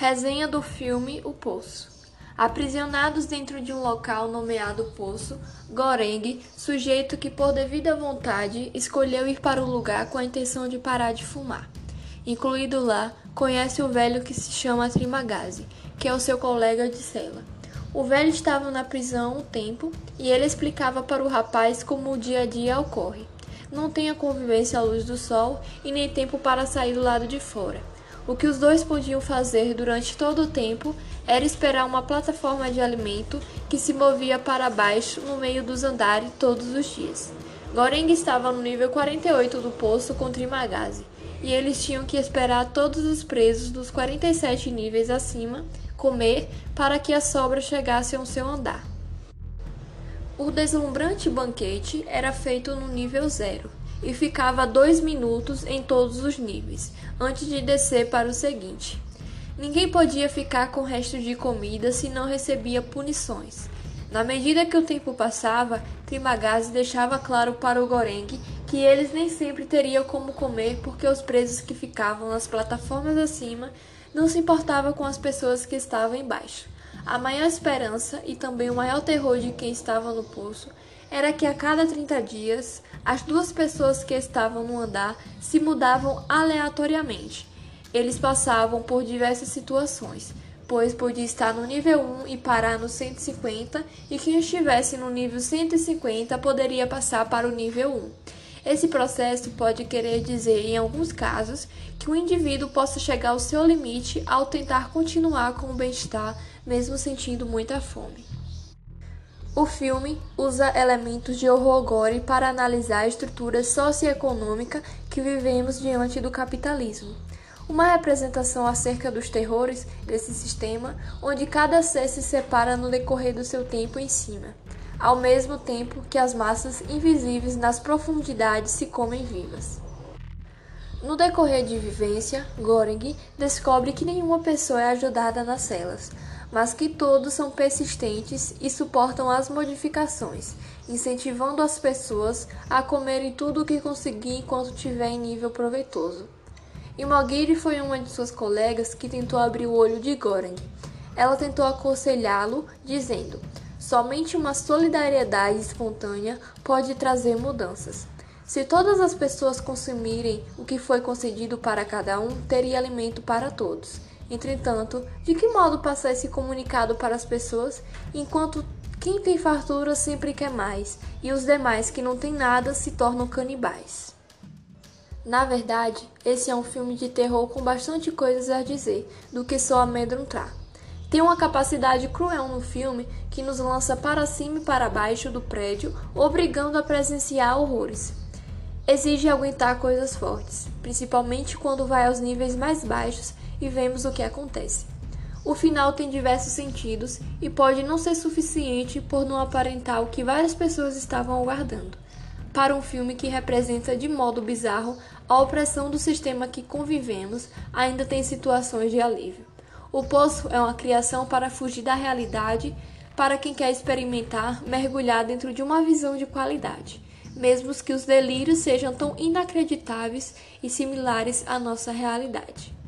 Resenha do filme O Poço. Aprisionados dentro de um local nomeado Poço, Goreng, sujeito que por devida vontade escolheu ir para o lugar com a intenção de parar de fumar. Incluído lá, conhece o velho que se chama Trimagazi, que é o seu colega de cela. O velho estava na prisão um tempo e ele explicava para o rapaz como o dia a dia ocorre. Não tem a convivência à luz do sol e nem tempo para sair do lado de fora. O que os dois podiam fazer durante todo o tempo era esperar uma plataforma de alimento que se movia para baixo no meio dos andares todos os dias. Goreng estava no nível 48 do poço com Trimagazi, e eles tinham que esperar todos os presos dos 47 níveis acima comer para que a sobra chegasse ao seu andar. O deslumbrante banquete era feito no nível zero e ficava dois minutos em todos os níveis, antes de descer para o seguinte. Ninguém podia ficar com resto de comida se não recebia punições. Na medida que o tempo passava, Trimagazi deixava claro para o Goreng que eles nem sempre teriam como comer porque os presos que ficavam nas plataformas acima não se importavam com as pessoas que estavam embaixo. A maior esperança e também o maior terror de quem estava no poço era que a cada 30 dias as duas pessoas que estavam no andar se mudavam aleatoriamente. Eles passavam por diversas situações, pois podia estar no nível 1 e parar no 150, e quem estivesse no nível 150 poderia passar para o nível 1. Esse processo pode querer dizer, em alguns casos, que o indivíduo possa chegar ao seu limite ao tentar continuar com o bem-estar, mesmo sentindo muita fome. O filme usa elementos de horror gore para analisar a estrutura socioeconômica que vivemos diante do capitalismo. Uma representação acerca dos terrores desse sistema, onde cada ser se separa no decorrer do seu tempo em cima, ao mesmo tempo que as massas invisíveis nas profundidades se comem vivas. No decorrer de vivência, Goreng descobre que nenhuma pessoa é ajudada nas celas, mas que todos são persistentes e suportam as modificações, incentivando as pessoas a comerem tudo o que conseguir enquanto tiver em nível proveitoso. Imogiri foi uma de suas colegas que tentou abrir o olho de Goreng. Ela tentou aconselhá-lo, dizendo: somente uma solidariedade espontânea pode trazer mudanças. Se todas as pessoas consumirem o que foi concedido para cada um, teria alimento para todos. Entretanto, de que modo passar esse comunicado para as pessoas enquanto quem tem fartura sempre quer mais e os demais que não têm nada se tornam canibais? Na verdade, esse é um filme de terror com bastante coisas a dizer do que só amedrontar. Tem uma capacidade cruel no filme que nos lança para cima e para baixo do prédio, obrigando a presenciar horrores. Exige aguentar coisas fortes, principalmente quando vai aos níveis mais baixos e vemos o que acontece. O final tem diversos sentidos e pode não ser suficiente por não aparentar o que várias pessoas estavam aguardando. Para um filme que representa de modo bizarro a opressão do sistema que convivemos, ainda tem situações de alívio. O Poço é uma criação para fugir da realidade para quem quer experimentar mergulhar dentro de uma visão de qualidade, mesmo que os delírios sejam tão inacreditáveis e similares à nossa realidade.